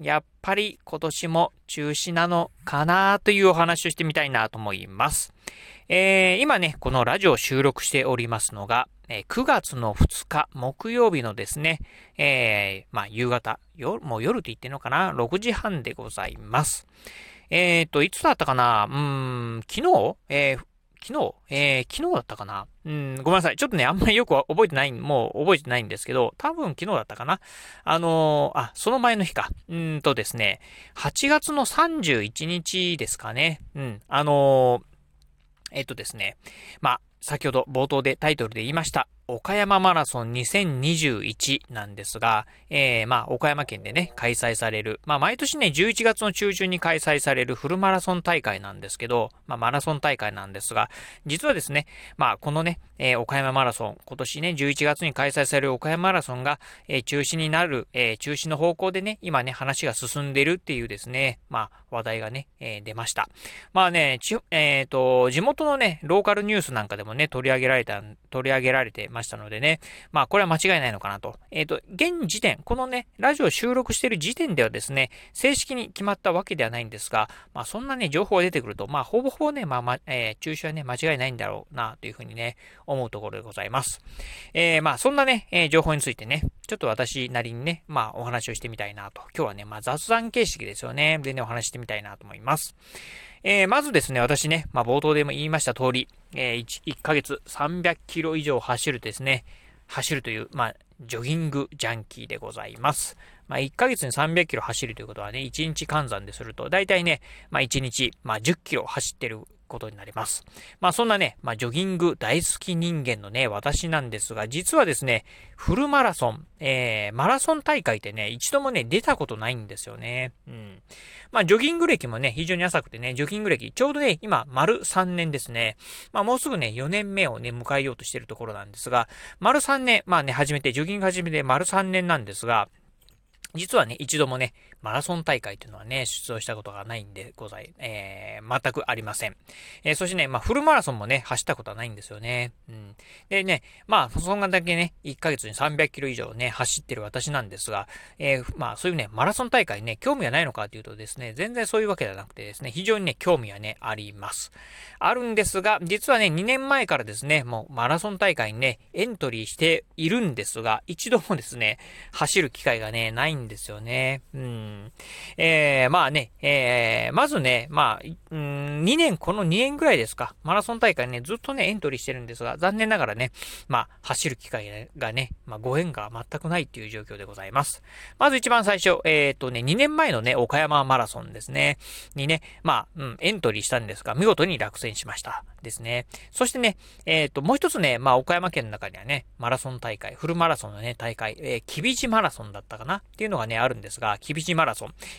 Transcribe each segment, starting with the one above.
やっぱり今年も中止なのかなというお話をしてみたいなと思います。えー、今ね、このラジオを収録しておりますのが、えー、9月の2日木曜日のですね、えー、まあ夕方、夜、もう夜って言ってんのかな ?6 時半でございます。えっ、ー、と、いつだったかな？うん、昨日？えー、昨日、えー、昨日だったかな？うん、ごめんなさい。ちょっとね、あんまりよく覚えてない、もう覚えてないんですけど、多分昨日だったかな？あのー、あ、その前の日か。うんとですね、8月の31日ですかね。うん、あのー、えっとですね、まあ、先ほど冒頭でタイトルで言いました、岡山マラソン2021なんですが、えー、まあ、岡山県でね、開催される、まあ、毎年ね、11月の中旬に開催されるフルマラソン大会なんですけど、まあ、マラソン大会なんですが、実はですね、まあ、このね、えー、岡山マラソン、今年ね、11月に開催される岡山マラソンが、えー、中止になる、えー、中止の方向でね、今ね、話が進んでるっていうですね、まあ、話題がね、えー、出ました。まあね、ち、えっ、ー、と、地元のね、ローカルニュースなんかでもね、取り上げられた、取り上げられてましたのでね、まあこれは間違いないのかなと。えっ、ー、と、現時点、このね、ラジオ収録している時点ではですね、正式に決まったわけではないんですが、まあそんなね、情報が出てくると、まあほぼほぼね、まあま、えー、中止はね、間違いないんだろうな、というふうにね、思うところでございます。えー、まあそんなね、えー、情報についてね、ちょっと私なりにね、まあお話をしてみたいなと。今日はね、まあ雑談形式ですよね。でね、お話してみたいなと思います。えー、まずですね、私ね、まあ、冒頭でも言いました通り、えー、1, 1ヶ月300キロ以上走るですね、走るという、まあ、ジョギングジャンキーでございます。まあ、1ヶ月に300キロ走るということはね、1日換算ですると、だいたいね、まあ、1日、まあ、10キロ走ってることになります。まあそんなね、まあジョギング大好き人間のね、私なんですが、実はですね、フルマラソン、えー、マラソン大会ってね、一度もね、出たことないんですよね。うん。まあジョギング歴もね、非常に浅くてね、ジョギング歴、ちょうどね、今、丸3年ですね。まあもうすぐね、4年目をね、迎えようとしてるところなんですが、丸3年、まあね、初めて、ジョギング始めて丸3年なんですが、実はね、一度もね、マラソン大会というのはね、出場したことがないんでござい、えー、全くありません。えー、そしてね、まあ、フルマラソンもね、走ったことはないんですよね。うん。でね、まあ、そんなだけね、1ヶ月に300キロ以上ね、走ってる私なんですが、えー、まあ、そういうね、マラソン大会ね、興味はないのかというとですね、全然そういうわけではなくてですね、非常にね、興味はね、あります。あるんですが、実はね、2年前からですね、もうマラソン大会にね、エントリーしているんですが、一度もですね、走る機会がね、ないんですよね。うん。えー、まあね、えー、まずね、まあ、うん、2年、この2年ぐらいですか、マラソン大会ね、ずっとね、エントリーしてるんですが、残念ながらね、まあ、走る機会がね、まあ、ご縁が全くないっていう状況でございます。まず一番最初、えっ、ー、とね、2年前のね、岡山マラソンですね、にね、まあ、うん、エントリーしたんですが、見事に落選しました。ですね。そしてね、えっ、ー、と、もう一つね、まあ、岡山県の中にはね、マラソン大会、フルマラソンのね、大会、えー、キビジマラソンだったかな？っていうのがね、あるんですが、キビジマラソン、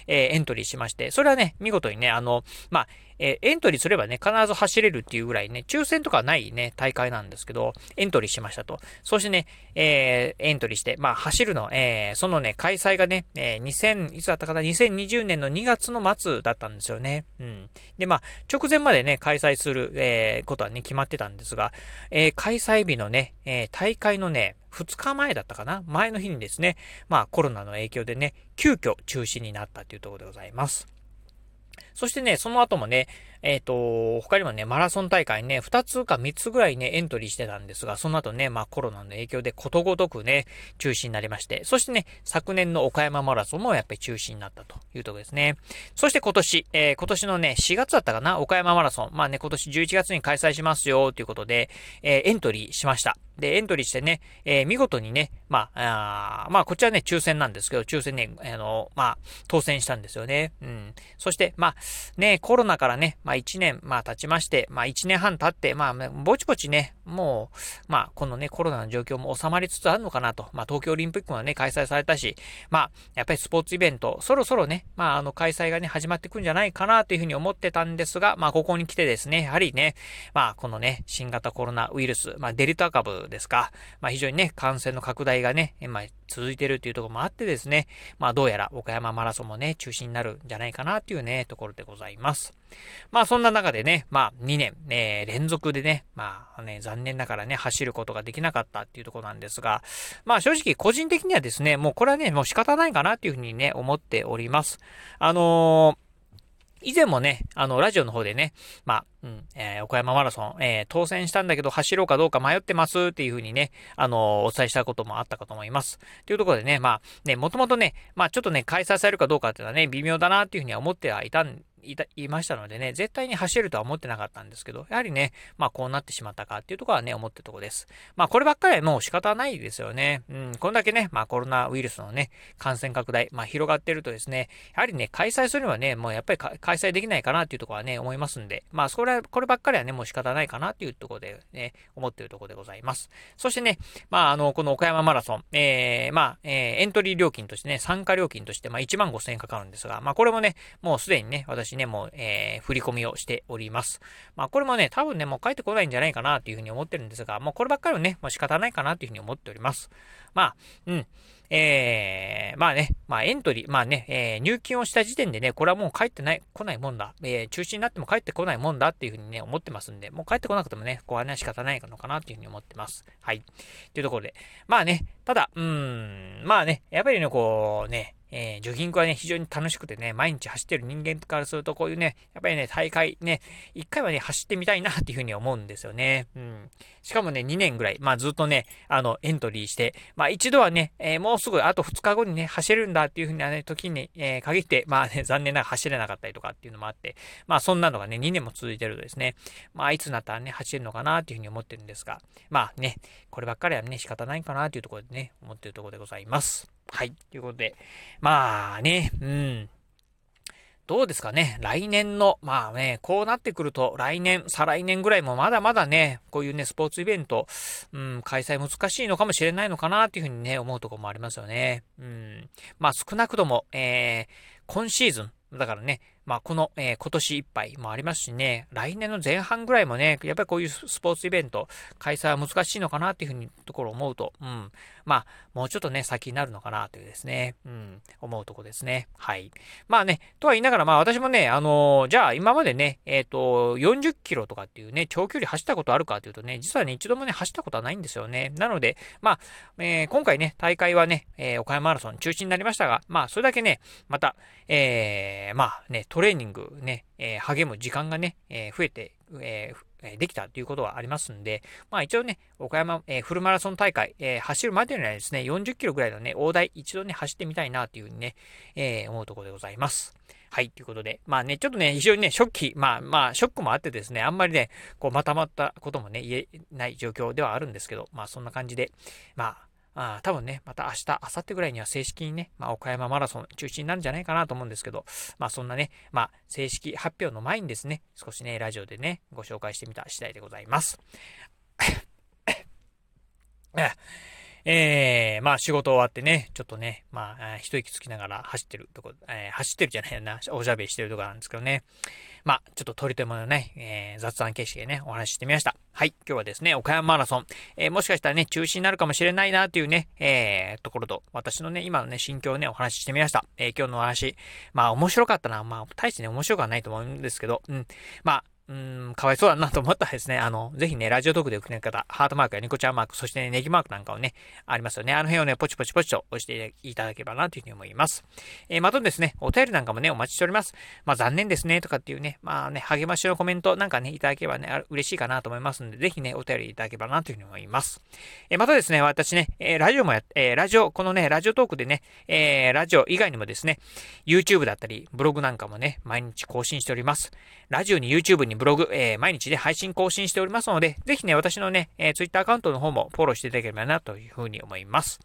えー、エントリーしまして、それはね、見事にね、あの、まあ、え、エントリーすればね、必ず走れるっていうぐらいね、抽選とかないね、大会なんですけど、エントリーしましたと。そしてね、えー、エントリーして、まあ、走るの、えー、そのね、開催がね、えー、2000、いつだったかな、2020年の2月の末だったんですよね。うん。で、まあ、直前までね、開催する、えー、ことはね、決まってたんですが、えー、開催日のね、えー、大会のね、2日前だったかな前の日にですね、まあコロナの影響でね、急遽中止になったというところでございます。そしてね、その後もね、えっ、ー、と、他にもね、マラソン大会ね、2つか3つぐらいね、エントリーしてたんですが、その後ね、まあコロナの影響でことごとくね、中止になりまして、そしてね、昨年の岡山マラソンもやっぱり中止になったというところですね。そして今年、えー、今年のね、4月だったかな、岡山マラソン。まあね、今年11月に開催しますよ、ということで、えー、エントリーしました。で、エントリーしてね、えー、見事にね、まあ、あまあ、こっちはね、抽選なんですけど、抽選ね、あの、まあ、当選したんですよね。うん。そして、まあ、ね、コロナからね、まあ1年、まあ経ちまして、まあ1年半経って、まあぼちぼちね、もう、まあこのね、コロナの状況も収まりつつあるのかなと。まあ東京オリンピックもね、開催されたし、まあやっぱりスポーツイベント、そろそろね、まああの開催がね、始まってくんじゃないかなというふうに思ってたんですが、まあここに来てですね、やはりね、まあこのね、新型コロナウイルス、まあデルタ株ですか、まあ非常にね、感染の拡大がね、まあ続いてるっていうところもあってですね、まあどうやら岡山マラソンもね、中止になるんじゃないかなっていうね、ところでございます。まあそんな中でね、まあ2年、え連続でね、まあね、残念ながらね、走ることができなかったっていうところなんですが、まあ正直個人的にはですね、もうこれはね、もう仕方ないかなっていうふうにね、思っております。あのー以前もね、あの、ラジオの方でね、まあ、うん、えー、岡山マラソン、えー、当選したんだけど走ろうかどうか迷ってますっていう風にね、あのー、お伝えしたこともあったかと思います。というところでね、まあ、ね、もともとね、まあ、ちょっとね、開催されるかどうかっていうのはね、微妙だなっていう風には思ってはいたんいた、いましたのでね、絶対に走るとは思ってなかったんですけど、やはりね、まあこうなってしまったかっていうところはね、思ってるところです。まあこればっかりはもう仕方ないですよね。うん、こんだけね、まあコロナウイルスのね、感染拡大、まあ広がってるとですね、やはりね、開催するにはね、もうやっぱり開催できないかなっていうところはね、思いますんで、まあそれは、こればっかりはね、もう仕方ないかなっていうところでね、思ってるところでございます。そしてね、まああの、この岡山マラソン、えー、まあ、えー、エントリー料金としてね、参加料金として、まあ1万5千円かかるんですが、まあこれもね、もうすでにね、私ね、もう、えー、振り込みをしております。まあ、これもね、多分ね、もう帰ってこないんじゃないかなというふうに思ってるんですが、もうこればっかりはね、もう仕方ないかなというふうに思っております。まあ、うん。えー、まあね、まあエントリー、まあね、えー、入金をした時点でね、これはもう帰ってない、来ないもんだ。えー、中止になっても帰ってこないもんだっていうふうにね、思ってますんで、もう帰ってこなくてもね、ここはね、仕方ないのかなっていうふうに思ってます。はい。というところで。まあね、ただ、うーん、まあね、やっぱりね、こうね、えー、ジョギングはね、非常に楽しくてね、毎日走ってる人間からすると、こういうね、やっぱりね、大会ね、一回はね、走ってみたいなっていうふうに思うんですよね。うん。しかもね、2年ぐらい、まあずっとね、あの、エントリーして、まあ一度はね、えー、もうすぐあと2日後にね、走るんだっていうふうなね、時に、えー、限って、まあね、残念ながら走れなかったりとかっていうのもあって、まあそんなのがね、2年も続いてるとですね、まあいつになったらね、走れるのかなっていうふうに思ってるんですが、まあね、こればっかりはね、仕方ないかなっていうところでね、思ってるところでございます。はい。ということで、まあね、うん。どうですかね来年の、まあね、こうなってくると、来年、再来年ぐらいもまだまだね、こういうね、スポーツイベント、うん、開催難しいのかもしれないのかなっていうふうにね、思うところもありますよね。うん。まあ少なくとも、えー、今シーズン、だからね、まあ、この、えー、今年いっぱいもありますしね、来年の前半ぐらいもね、やっぱりこういうスポーツイベント、開催は難しいのかなっていうふうに、ところを思うと、うん。まあ、もうちょっとね、先になるのかなというですね、うん、思うとこですね。はい。まあね、とは言いながら、まあ私もね、あのー、じゃあ今までね、えっ、ー、と、40キロとかっていうね、長距離走ったことあるかというとね、実はね、一度もね、走ったことはないんですよね。なので、まあ、えー、今回ね、大会はね、え岡山マラソン中止になりましたが、まあ、それだけね、また、えーまあね、トレーニングね、え、励む時間がね、え、増えて、えー、できたということはありますんで、まあ一応ね、岡山、えー、フルマラソン大会、えー、走るまでにはですね、40キロぐらいのね、大台一度ね、走ってみたいなというふうにね、えー、思うところでございます。はい、ということで、まあね、ちょっとね、非常にね、ショッキー、まあまあ、ショックもあってですね、あんまりね、こう、またまったこともね、言えない状況ではあるんですけど、まあそんな感じで、まあ、あ多分ね、また明日、明後日ぐらいには正式にね、まあ、岡山マラソン中止になるんじゃないかなと思うんですけど、まあ、そんなね、まあ、正式発表の前にですね、少しね、ラジオでね、ご紹介してみた次第でございます。えー、まあ仕事終わってね、ちょっとね、まあ、一息つきながら走ってるとこ、えー、走ってるじゃないよな、おしゃべりしてるとこなんですけどね。まあ、ちょっと取り留めのね、えー、雑談形式でね、お話ししてみました。はい、今日はですね、岡山マラソン、えー、もしかしたらね、中止になるかもしれないなっていうね、えー、ところと、私のね、今のね、心境をね、お話ししてみました。えー、今日のお話、まあ、面白かったな。まあ、大してね、面白くはないと思うんですけど、うん。まあ、うん、かわいそうだなと思ったらですね、あの、ぜひね、ラジオトークで送れる方、ハートマークやニコちゃんマーク、そしてね、ネギマークなんかをね、ありますよね。あの辺をね、ポチポチポチと押していただければなというふうに思います。えー、またですね、お便りなんかもね、お待ちしております。まあ、残念ですね、とかっていうね、まあね、励ましのコメントなんかね、いただければね、嬉しいかなと思いますんで、ぜひね、お便りいただければなというふうに思います。えー、またですね、私ね、えー、ラジオもや、えー、ラジオ、このね、ラジオトークでね、えー、ラジオ以外にもですね、YouTube だったり、ブログなんかもね、毎日更新しております。ラジオに YouTube ににブログ、えー、毎日で配信更新しておりますので、ぜひね、私のね、えー、Twitter アカウントの方もフォローしていただければなというふうに思います。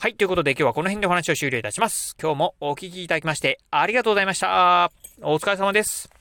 はい、ということで今日はこの辺でお話を終了いたします。今日もお聴きいただきましてありがとうございました。お疲れ様です。